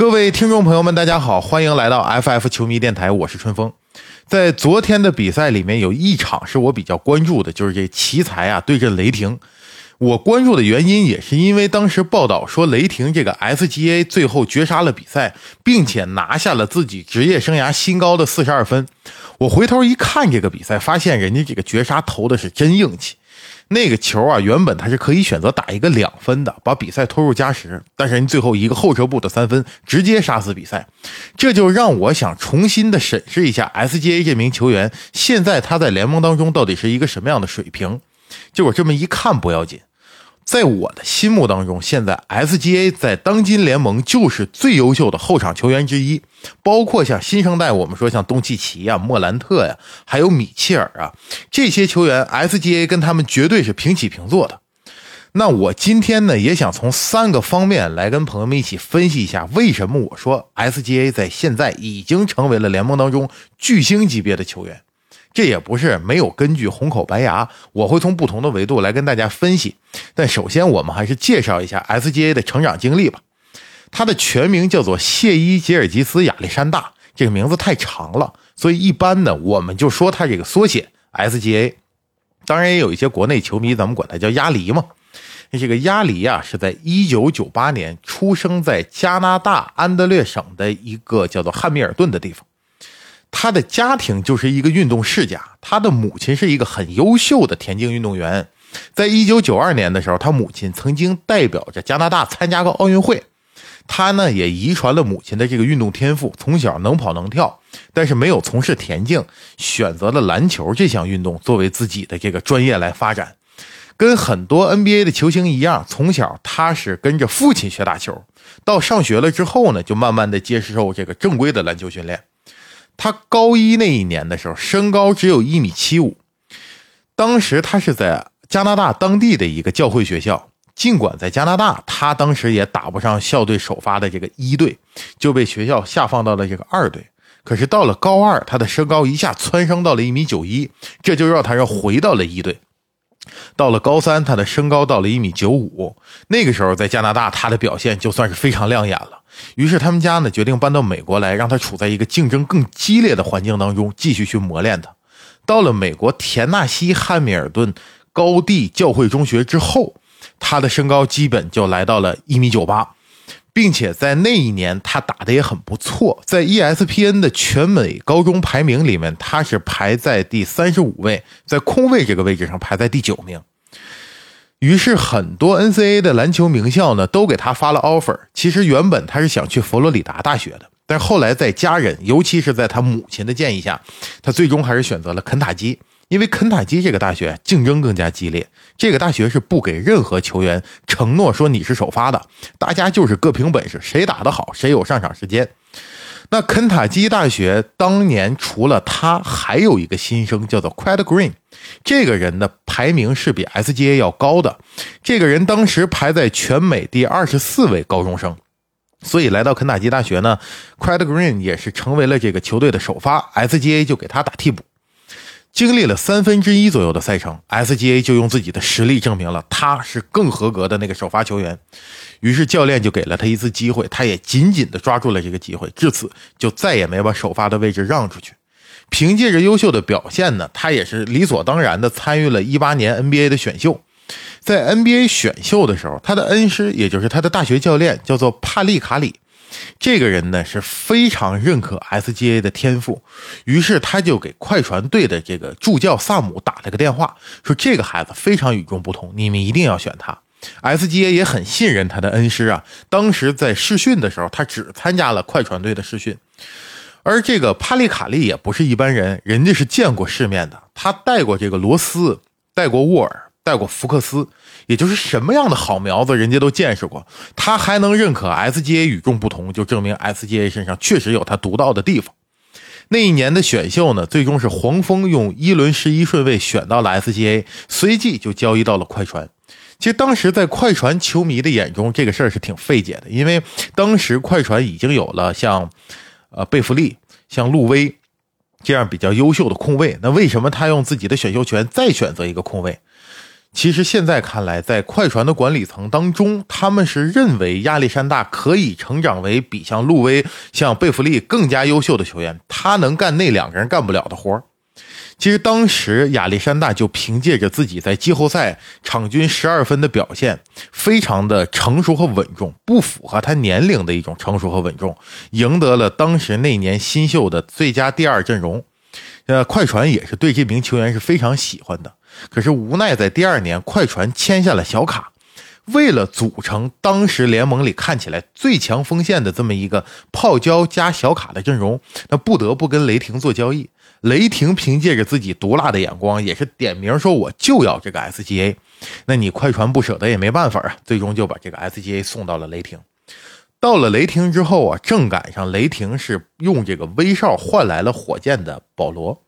各位听众朋友们，大家好，欢迎来到 FF 球迷电台，我是春风。在昨天的比赛里面，有一场是我比较关注的，就是这奇才啊对阵雷霆。我关注的原因也是因为当时报道说雷霆这个 SGA 最后绝杀了比赛，并且拿下了自己职业生涯新高的四十二分。我回头一看这个比赛，发现人家这个绝杀投的是真硬气。那个球啊，原本他是可以选择打一个两分的，把比赛拖入加时，但是人最后一个后撤步的三分直接杀死比赛，这就让我想重新的审视一下 SGA 这名球员，现在他在联盟当中到底是一个什么样的水平？结果这么一看不要紧。在我的心目当中，现在 SGA 在当今联盟就是最优秀的后场球员之一，包括像新生代，我们说像东契奇呀、莫兰特呀，还有米切尔啊这些球员，SGA 跟他们绝对是平起平坐的。那我今天呢，也想从三个方面来跟朋友们一起分析一下，为什么我说 SGA 在现在已经成为了联盟当中巨星级别的球员。这也不是没有根据、红口白牙，我会从不同的维度来跟大家分析。但首先，我们还是介绍一下 SGA 的成长经历吧。他的全名叫做谢伊·杰尔吉斯·亚历山大，这个名字太长了，所以一般呢，我们就说他这个缩写 SGA。当然，也有一些国内球迷，咱们管他叫鸭梨嘛。这个鸭梨啊，是在1998年出生在加拿大安德略省的一个叫做汉密尔顿的地方。他的家庭就是一个运动世家，他的母亲是一个很优秀的田径运动员。在一九九二年的时候，他母亲曾经代表着加拿大参加过奥运会。他呢也遗传了母亲的这个运动天赋，从小能跑能跳，但是没有从事田径，选择了篮球这项运动作为自己的这个专业来发展。跟很多 NBA 的球星一样，从小他是跟着父亲学打球，到上学了之后呢，就慢慢的接受这个正规的篮球训练。他高一那一年的时候，身高只有一米七五。当时他是在加拿大当地的一个教会学校，尽管在加拿大，他当时也打不上校队首发的这个一队，就被学校下放到了这个二队。可是到了高二，他的身高一下蹿升到了一米九一，这就让他又回到了一队。到了高三，他的身高到了一米九五，那个时候在加拿大，他的表现就算是非常亮眼了。于是他们家呢决定搬到美国来，让他处在一个竞争更激烈的环境当中，继续去磨练他。到了美国田纳西汉密尔顿高地教会中学之后，他的身高基本就来到了一米九八，并且在那一年他打的也很不错，在 ESPN 的全美高中排名里面，他是排在第三十五位，在空位这个位置上排在第九名。于是，很多 NCAA 的篮球名校呢，都给他发了 offer。其实原本他是想去佛罗里达大学的，但后来在家人，尤其是在他母亲的建议下，他最终还是选择了肯塔基。因为肯塔基这个大学竞争更加激烈，这个大学是不给任何球员承诺说你是首发的，大家就是各凭本事，谁打得好谁有上场时间。那肯塔基大学当年除了他，还有一个新生叫做 Quad Green，这个人的排名是比 SGA 要高的。这个人当时排在全美第二十四位高中生，所以来到肯塔基大学呢，Quad Green 也是成为了这个球队的首发，SGA 就给他打替补。经历了三分之一左右的赛程，SGA 就用自己的实力证明了他是更合格的那个首发球员。于是教练就给了他一次机会，他也紧紧地抓住了这个机会，至此就再也没把首发的位置让出去。凭借着优秀的表现呢，他也是理所当然地参与了一八年 NBA 的选秀。在 NBA 选秀的时候，他的恩师也就是他的大学教练叫做帕利卡里。这个人呢是非常认可 SGA 的天赋，于是他就给快船队的这个助教萨姆打了个电话，说这个孩子非常与众不同，你们一定要选他。SGA 也很信任他的恩师啊，当时在试训的时候，他只参加了快船队的试训，而这个帕利卡利也不是一般人，人家是见过世面的，他带过这个罗斯，带过沃尔。带过福克斯，也就是什么样的好苗子，人家都见识过。他还能认可 SGA 与众不同，就证明 SGA 身上确实有他独到的地方。那一年的选秀呢，最终是黄蜂用一轮十一顺位选到了 SGA，随即就交易到了快船。其实当时在快船球迷的眼中，这个事儿是挺费解的，因为当时快船已经有了像呃贝弗利、像路威这样比较优秀的控卫，那为什么他用自己的选秀权再选择一个控卫？其实现在看来，在快船的管理层当中，他们是认为亚历山大可以成长为比像路威、像贝弗利更加优秀的球员，他能干那两个人干不了的活其实当时亚历山大就凭借着自己在季后赛场均十二分的表现，非常的成熟和稳重，不符合他年龄的一种成熟和稳重，赢得了当时那年新秀的最佳第二阵容。呃，快船也是对这名球员是非常喜欢的。可是无奈，在第二年，快船签下了小卡，为了组成当时联盟里看起来最强锋线的这么一个泡椒加小卡的阵容，那不得不跟雷霆做交易。雷霆凭借着自己毒辣的眼光，也是点名说我就要这个 SGA。那你快船不舍得也没办法啊，最终就把这个 SGA 送到了雷霆。到了雷霆之后啊，正赶上雷霆是用这个威少换来了火箭的保罗。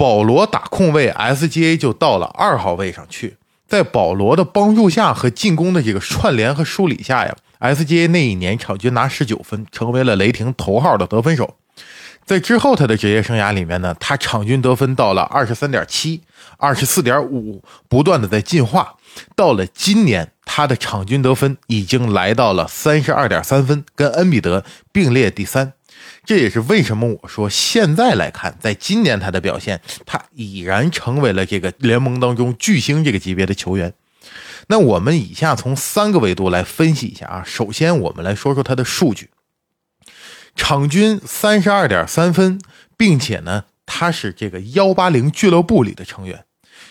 保罗打控卫，SGA 就到了二号位上去。在保罗的帮助下和进攻的这个串联和梳理下呀，SGA 那一年场均拿十九分，成为了雷霆头号的得分手。在之后他的职业生涯里面呢，他场均得分到了二十三点七、二十四点五，不断的在进化。到了今年，他的场均得分已经来到了三十二点三分，跟恩比德并列第三。这也是为什么我说现在来看，在今年他的表现，他已然成为了这个联盟当中巨星这个级别的球员。那我们以下从三个维度来分析一下啊。首先，我们来说说他的数据，场均三十二点三分，并且呢，他是这个幺八零俱乐部里的成员。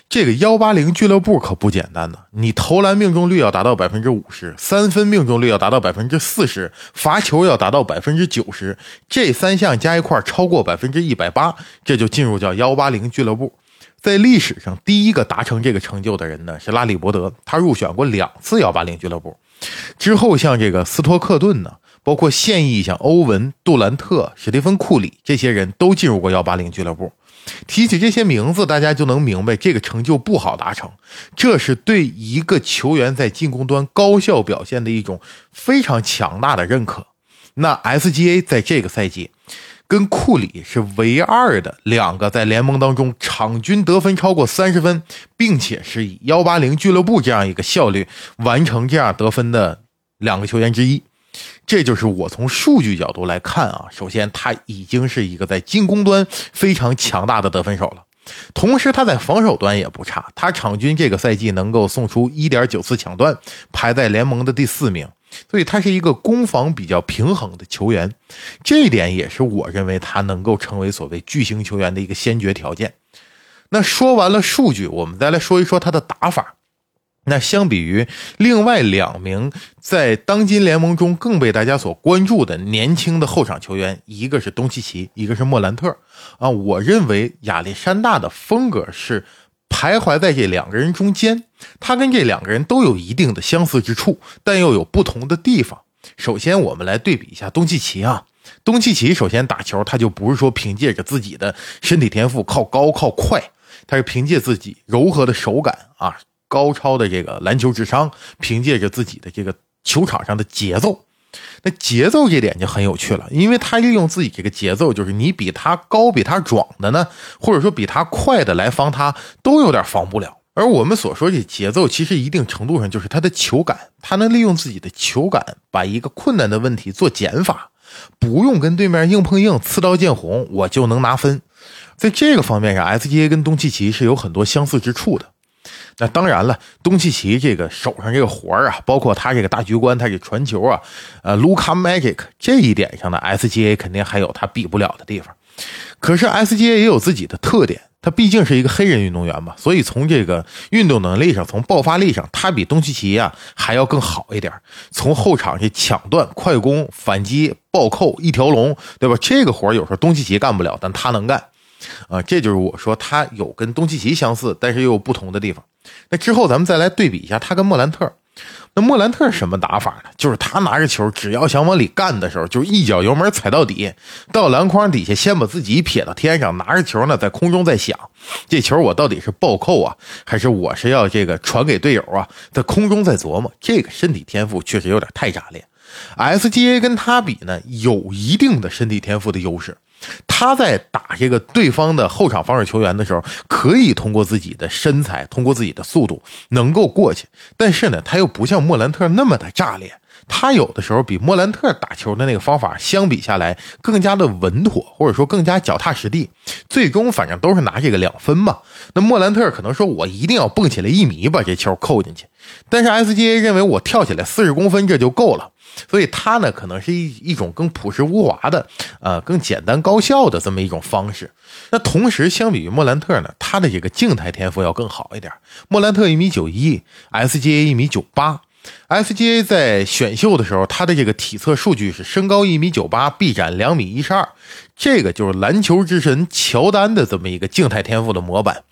这个幺八零俱乐部可不简单呢，你投篮命中率要达到百分之五十，三分命中率要达到百分之四十，罚球要达到百分之九十，这三项加一块超过百分之一百八，这就进入叫幺八零俱乐部。在历史上第一个达成这个成就的人呢是拉里伯德，他入选过两次幺八零俱乐部。之后像这个斯托克顿呢，包括现役像欧文、杜兰特、史蒂芬库里这些人都进入过幺八零俱乐部。提起这些名字，大家就能明白这个成就不好达成。这是对一个球员在进攻端高效表现的一种非常强大的认可。那 SGA 在这个赛季跟库里是唯二的两个在联盟当中场均得分超过三十分，并且是以幺八零俱乐部这样一个效率完成这样得分的两个球员之一。这就是我从数据角度来看啊，首先他已经是一个在进攻端非常强大的得分手了，同时他在防守端也不差，他场均这个赛季能够送出一点九次抢断，排在联盟的第四名，所以他是一个攻防比较平衡的球员，这一点也是我认为他能够成为所谓巨星球员的一个先决条件。那说完了数据，我们再来说一说他的打法。那相比于另外两名在当今联盟中更被大家所关注的年轻的后场球员，一个是东契奇，一个是莫兰特。啊，我认为亚历山大的风格是徘徊在这两个人中间，他跟这两个人都有一定的相似之处，但又有不同的地方。首先，我们来对比一下东契奇啊，东契奇首先打球，他就不是说凭借着自己的身体天赋靠高靠快，他是凭借自己柔和的手感啊。高超的这个篮球智商，凭借着自己的这个球场上的节奏，那节奏这点就很有趣了，因为他利用自己这个节奏，就是你比他高、比他壮的呢，或者说比他快的来防他，都有点防不了。而我们所说这节奏，其实一定程度上就是他的球感，他能利用自己的球感，把一个困难的问题做减法，不用跟对面硬碰硬、刺刀见红，我就能拿分。在这个方面上，SGA 跟东契奇是有很多相似之处的。那当然了，东契奇这个手上这个活啊，包括他这个大局观，他这传球啊，呃，Luka Magic 这一点上的 SGA 肯定还有他比不了的地方。可是 SGA 也有自己的特点，他毕竟是一个黑人运动员嘛，所以从这个运动能力上，从爆发力上，他比东契奇啊还要更好一点。从后场这抢断、快攻、反击、暴扣一条龙，对吧？这个活有时候东契奇干不了，但他能干。啊，这就是我说他有跟东契奇相似，但是又有不同的地方。那之后咱们再来对比一下他跟莫兰特。那莫兰特什么打法呢？就是他拿着球，只要想往里干的时候，就一脚油门踩到底，到篮筐底下先把自己撇到天上，拿着球呢在空中在想，这球我到底是暴扣啊，还是我是要这个传给队友啊？在空中在琢磨，这个身体天赋确实有点太炸裂。SGA 跟他比呢，有一定的身体天赋的优势。他在打这个对方的后场防守球员的时候，可以通过自己的身材，通过自己的速度能够过去，但是呢，他又不像莫兰特那么的炸裂。他有的时候比莫兰特打球的那个方法相比下来更加的稳妥，或者说更加脚踏实地。最终反正都是拿这个两分嘛。那莫兰特可能说我一定要蹦起来一米把这球扣进去，但是 SGA 认为我跳起来四十公分这就够了，所以他呢可能是一一种更朴实无华的，呃，更简单高效的这么一种方式。那同时相比于莫兰特呢，他的这个静态天赋要更好一点。莫兰特一米九一，SGA 一米九八。SGA 在选秀的时候，他的这个体测数据是身高一米九八，臂展两米一十二，这个就是篮球之神乔丹的这么一个静态天赋的模板。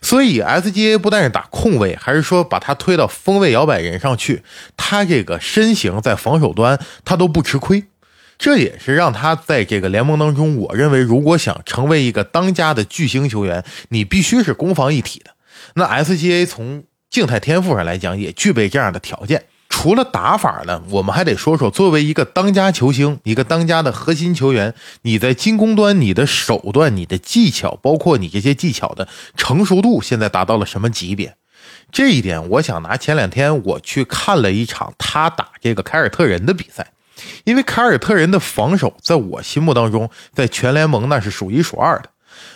所以 SGA 不但是打控卫，还是说把他推到锋位摇摆人上去，他这个身形在防守端他都不吃亏。这也是让他在这个联盟当中，我认为如果想成为一个当家的巨星球员，你必须是攻防一体的。那 SGA 从静态天赋上来讲，也具备这样的条件。除了打法呢，我们还得说说，作为一个当家球星，一个当家的核心球员，你在进攻端你的手段、你的技巧，包括你这些技巧的成熟度，现在达到了什么级别？这一点，我想拿前两天我去看了一场他打这个凯尔特人的比赛，因为凯尔特人的防守在我心目当中，在全联盟那是数一数二的。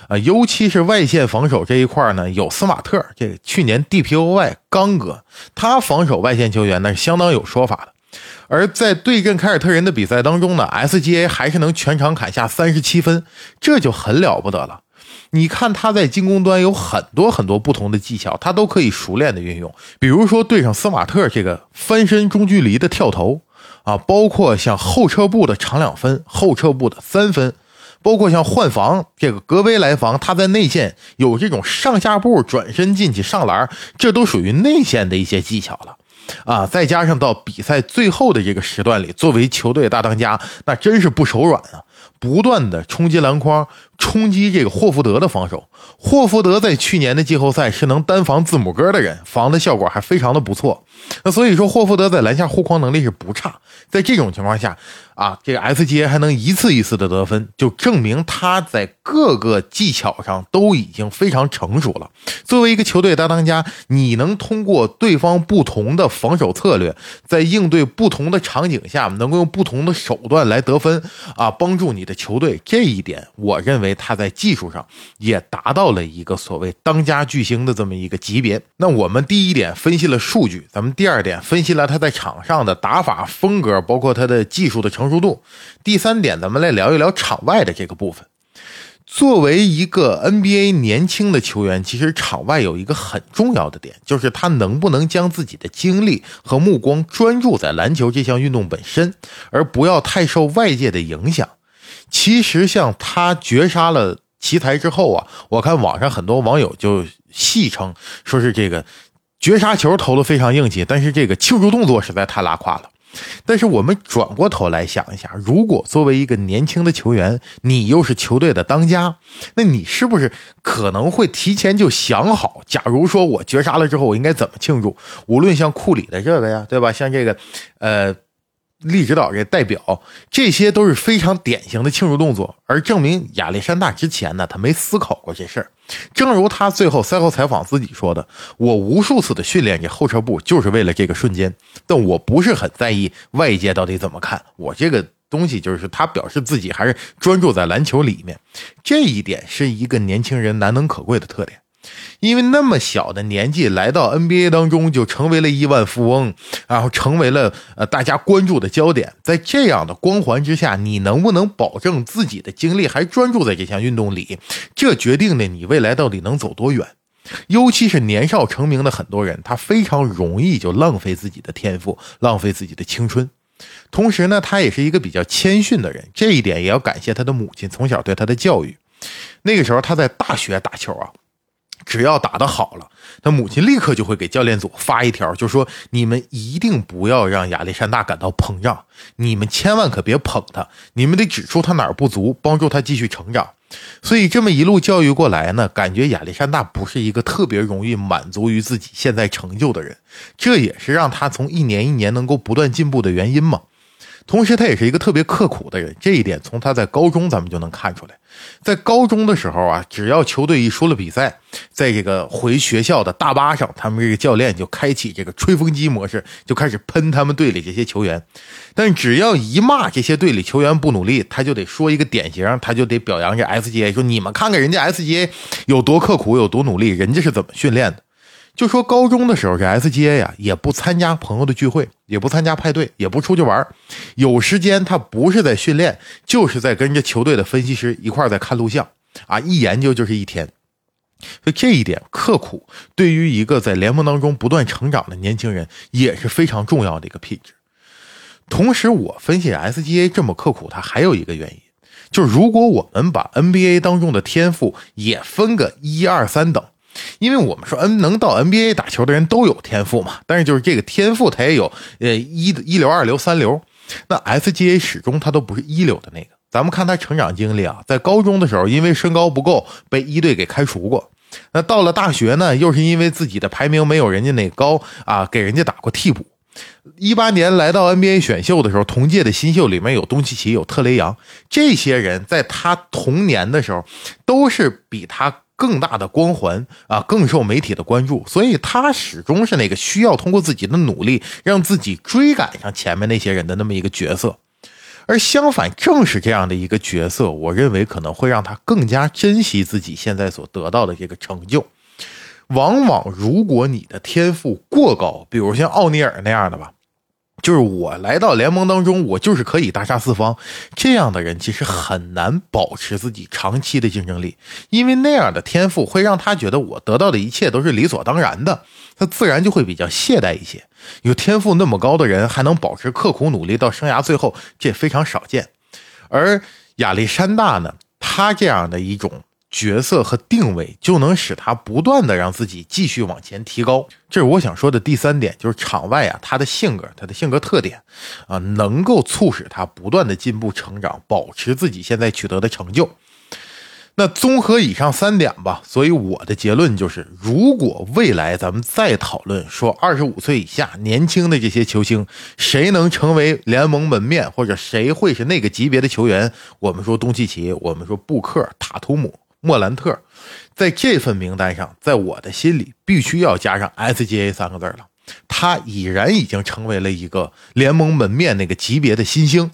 啊，尤其是外线防守这一块呢，有斯马特，这个去年 DPOY 刚哥，他防守外线球员那是相当有说法的。而在对阵凯尔特人的比赛当中呢，SGA 还是能全场砍下三十七分，这就很了不得了。你看他在进攻端有很多很多不同的技巧，他都可以熟练的运用。比如说对上斯马特这个翻身中距离的跳投啊，包括像后撤步的长两分，后撤步的三分。包括像换防这个格威来防，他在内线有这种上下步转身进去上篮，这都属于内线的一些技巧了啊！再加上到比赛最后的这个时段里，作为球队大当家，那真是不手软啊！不断的冲击篮筐，冲击这个霍福德的防守。霍福德在去年的季后赛是能单防字母哥的人，防的效果还非常的不错。那所以说，霍福德在篮下护框能力是不差。在这种情况下，啊，这个 SGA 还能一次一次的得分，就证明他在各个技巧上都已经非常成熟了。作为一个球队大当家，你能通过对方不同的防守策略，在应对不同的场景下，能够用不同的手段来得分，啊，帮助你的球队。这一点，我认为他在技术上也达到了一个所谓当家巨星的这么一个级别。那我们第一点分析了数据，咱们第二点分析了他在场上的打法风格。包括他的技术的成熟度。第三点，咱们来聊一聊场外的这个部分。作为一个 NBA 年轻的球员，其实场外有一个很重要的点，就是他能不能将自己的精力和目光专注在篮球这项运动本身，而不要太受外界的影响。其实，像他绝杀了奇才之后啊，我看网上很多网友就戏称，说是这个绝杀球投的非常硬气，但是这个庆祝动作实在太拉胯了。但是我们转过头来想一下，如果作为一个年轻的球员，你又是球队的当家，那你是不是可能会提前就想好，假如说我绝杀了之后，我应该怎么庆祝？无论像库里的这个呀，对吧？像这个，呃。利指导这代表，这些都是非常典型的庆祝动作，而证明亚历山大之前呢，他没思考过这事儿。正如他最后赛后采访自己说的：“我无数次的训练这后撤步，就是为了这个瞬间，但我不是很在意外界到底怎么看我这个东西。”就是他表示自己还是专注在篮球里面，这一点是一个年轻人难能可贵的特点。因为那么小的年纪来到 NBA 当中，就成为了亿万富翁，然后成为了呃大家关注的焦点。在这样的光环之下，你能不能保证自己的精力还专注在这项运动里？这决定了你未来到底能走多远。尤其是年少成名的很多人，他非常容易就浪费自己的天赋，浪费自己的青春。同时呢，他也是一个比较谦逊的人，这一点也要感谢他的母亲从小对他的教育。那个时候他在大学打球啊。只要打得好了，他母亲立刻就会给教练组发一条，就说：“你们一定不要让亚历山大感到膨胀，你们千万可别捧他，你们得指出他哪儿不足，帮助他继续成长。”所以这么一路教育过来呢，感觉亚历山大不是一个特别容易满足于自己现在成就的人，这也是让他从一年一年能够不断进步的原因嘛。同时他也是一个特别刻苦的人，这一点从他在高中咱们就能看出来。在高中的时候啊，只要球队一输了比赛，在这个回学校的大巴上，他们这个教练就开启这个吹风机模式，就开始喷他们队里这些球员。但只要一骂这些队里球员不努力，他就得说一个典型，他就得表扬这 SGA，说你们看看人家 SGA 有多刻苦，有多努力，人家是怎么训练的。就说高中的时候，这 SGA 呀也不参加朋友的聚会，也不参加派对，也不出去玩有时间他不是在训练，就是在跟着球队的分析师一块在看录像啊，一研究就是一天。所以这一点刻苦，对于一个在联盟当中不断成长的年轻人也是非常重要的一个品质。同时，我分析 SGA 这么刻苦，它还有一个原因，就是如果我们把 NBA 当中的天赋也分个一二三等。因为我们说，N 能到 NBA 打球的人都有天赋嘛，但是就是这个天赋，他也有呃一一流、二流、三流。那 SGA 始终他都不是一流的那个。咱们看他成长经历啊，在高中的时候，因为身高不够被一队给开除过。那到了大学呢，又是因为自己的排名没有人家那高啊，给人家打过替补。一八年来到 NBA 选秀的时候，同届的新秀里面有东契奇，有特雷杨，这些人在他童年的时候都是比他。更大的光环啊，更受媒体的关注，所以他始终是那个需要通过自己的努力让自己追赶上前面那些人的那么一个角色。而相反，正是这样的一个角色，我认为可能会让他更加珍惜自己现在所得到的这个成就。往往，如果你的天赋过高，比如像奥尼尔那样的吧。就是我来到联盟当中，我就是可以大杀四方。这样的人其实很难保持自己长期的竞争力，因为那样的天赋会让他觉得我得到的一切都是理所当然的，他自然就会比较懈怠一些。有天赋那么高的人还能保持刻苦努力到生涯最后，这非常少见。而亚历山大呢，他这样的一种。角色和定位就能使他不断的让自己继续往前提高，这是我想说的第三点，就是场外啊，他的性格，他的性格特点啊，能够促使他不断的进步成长，保持自己现在取得的成就。那综合以上三点吧，所以我的结论就是，如果未来咱们再讨论说二十五岁以下年轻的这些球星，谁能成为联盟门面，或者谁会是那个级别的球员，我们说东契奇，我们说布克、塔图姆。莫兰特，在这份名单上，在我的心里必须要加上 SGA 三个字了。他已然已经成为了一个联盟门面那个级别的新星。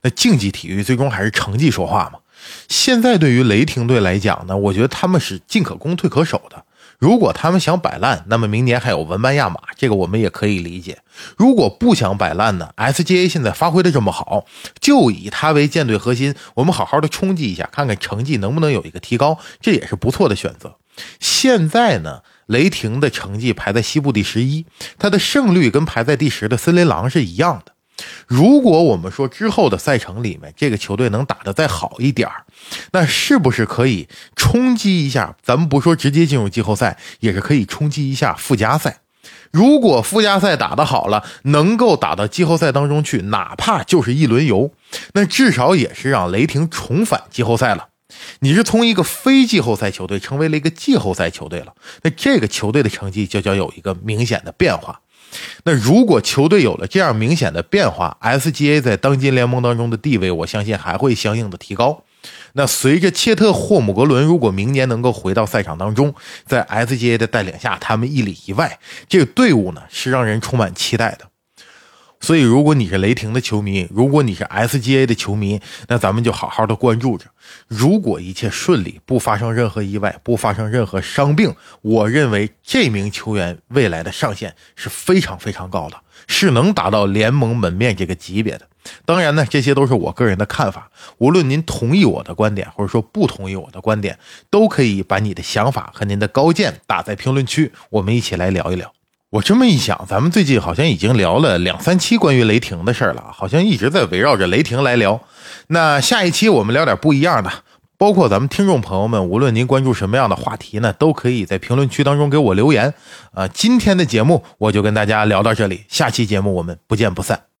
那竞技体育最终还是成绩说话嘛？现在对于雷霆队来讲呢，我觉得他们是进可攻退可守的。如果他们想摆烂，那么明年还有文班亚马，这个我们也可以理解。如果不想摆烂呢？SGA 现在发挥的这么好，就以他为舰队核心，我们好好的冲击一下，看看成绩能不能有一个提高，这也是不错的选择。现在呢，雷霆的成绩排在西部第十一，他的胜率跟排在第十的森林狼是一样的。如果我们说之后的赛程里面，这个球队能打得再好一点那是不是可以冲击一下？咱们不说直接进入季后赛，也是可以冲击一下附加赛。如果附加赛打得好了，能够打到季后赛当中去，哪怕就是一轮游，那至少也是让雷霆重返季后赛了。你是从一个非季后赛球队成为了一个季后赛球队了，那这个球队的成绩就将有一个明显的变化。那如果球队有了这样明显的变化，SGA 在当今联盟当中的地位，我相信还会相应的提高。那随着切特霍姆格伦如果明年能够回到赛场当中，在 SGA 的带领下，他们一里一外，这个队伍呢是让人充满期待的。所以，如果你是雷霆的球迷，如果你是 SGA 的球迷，那咱们就好好的关注着。如果一切顺利，不发生任何意外，不发生任何伤病，我认为这名球员未来的上限是非常非常高的，是能达到联盟门面这个级别的。当然呢，这些都是我个人的看法。无论您同意我的观点，或者说不同意我的观点，都可以把你的想法和您的高见打在评论区，我们一起来聊一聊。我这么一想，咱们最近好像已经聊了两三期关于雷霆的事儿了，好像一直在围绕着雷霆来聊。那下一期我们聊点不一样的，包括咱们听众朋友们，无论您关注什么样的话题呢，都可以在评论区当中给我留言。啊，今天的节目我就跟大家聊到这里，下期节目我们不见不散。